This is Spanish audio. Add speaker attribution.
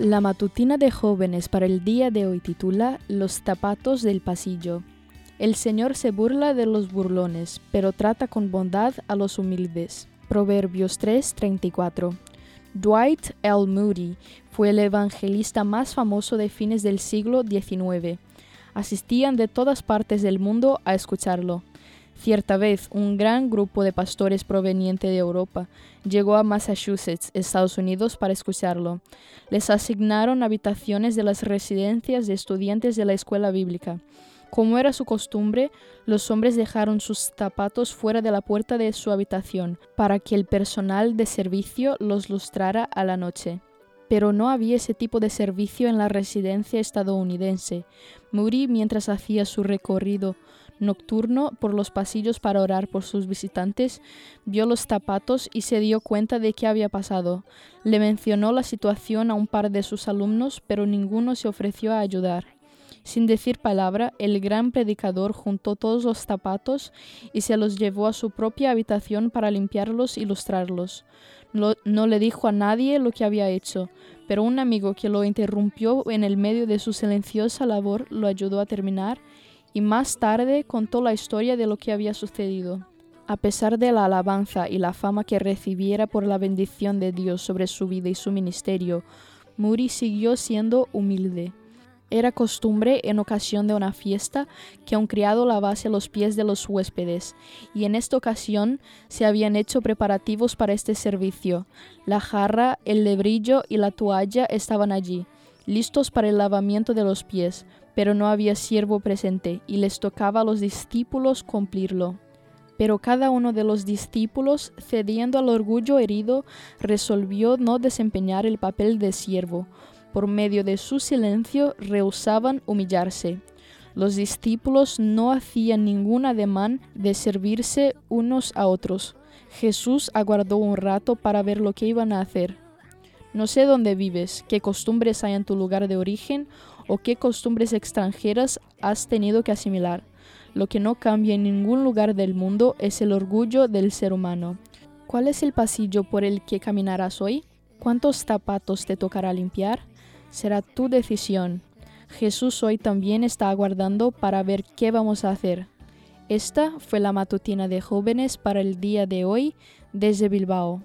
Speaker 1: La matutina de jóvenes para el día de hoy titula Los zapatos del pasillo. El Señor se burla de los burlones, pero trata con bondad a los humildes. Proverbios 3:34. Dwight L. Moody fue el evangelista más famoso de fines del siglo XIX. Asistían de todas partes del mundo a escucharlo. Cierta vez, un gran grupo de pastores proveniente de Europa llegó a Massachusetts, Estados Unidos, para escucharlo. Les asignaron habitaciones de las residencias de estudiantes de la escuela bíblica. Como era su costumbre, los hombres dejaron sus zapatos fuera de la puerta de su habitación para que el personal de servicio los lustrara a la noche. Pero no había ese tipo de servicio en la residencia estadounidense. Moody, mientras hacía su recorrido nocturno por los pasillos para orar por sus visitantes, vio los zapatos y se dio cuenta de qué había pasado. Le mencionó la situación a un par de sus alumnos, pero ninguno se ofreció a ayudar. Sin decir palabra, el gran predicador juntó todos los zapatos y se los llevó a su propia habitación para limpiarlos y lustrarlos. No, le dijo a nadie lo que había hecho, pero un amigo que lo interrumpió en el medio de su silenciosa labor lo ayudó a terminar y más tarde contó la historia de lo que había sucedido. A pesar de la alabanza y la fama que recibiera por la bendición de Dios sobre su vida y su ministerio, Moody siguió siendo humilde. Era costumbre en ocasión de una fiesta que un criado lavase los pies de los huéspedes, y en esta ocasión se habían hecho preparativos para este servicio. La jarra, el lebrillo y la toalla estaban allí, listos para el lavamiento de los pies, pero no había siervo presente, y les tocaba a los discípulos cumplirlo. Pero cada uno de los discípulos, cediendo al orgullo herido, resolvió no desempeñar el papel de siervo. Por medio de su silencio rehusaban humillarse. Los discípulos no hacían ningún ademán de servirse unos a otros. Jesús aguardó un rato para ver lo que iban a hacer. No sé dónde vives, qué costumbres hay en tu lugar de origen o qué costumbres extranjeras has tenido que asimilar. Lo que no cambia en ningún lugar del mundo es el orgullo del ser humano. ¿Cuál es el pasillo por el que caminarás hoy? ¿Cuántos zapatos te tocará limpiar? Será tu decisión. Jesús hoy también está aguardando para ver qué vamos a hacer. Esta fue la matutina de jóvenes para el día de hoy desde Bilbao.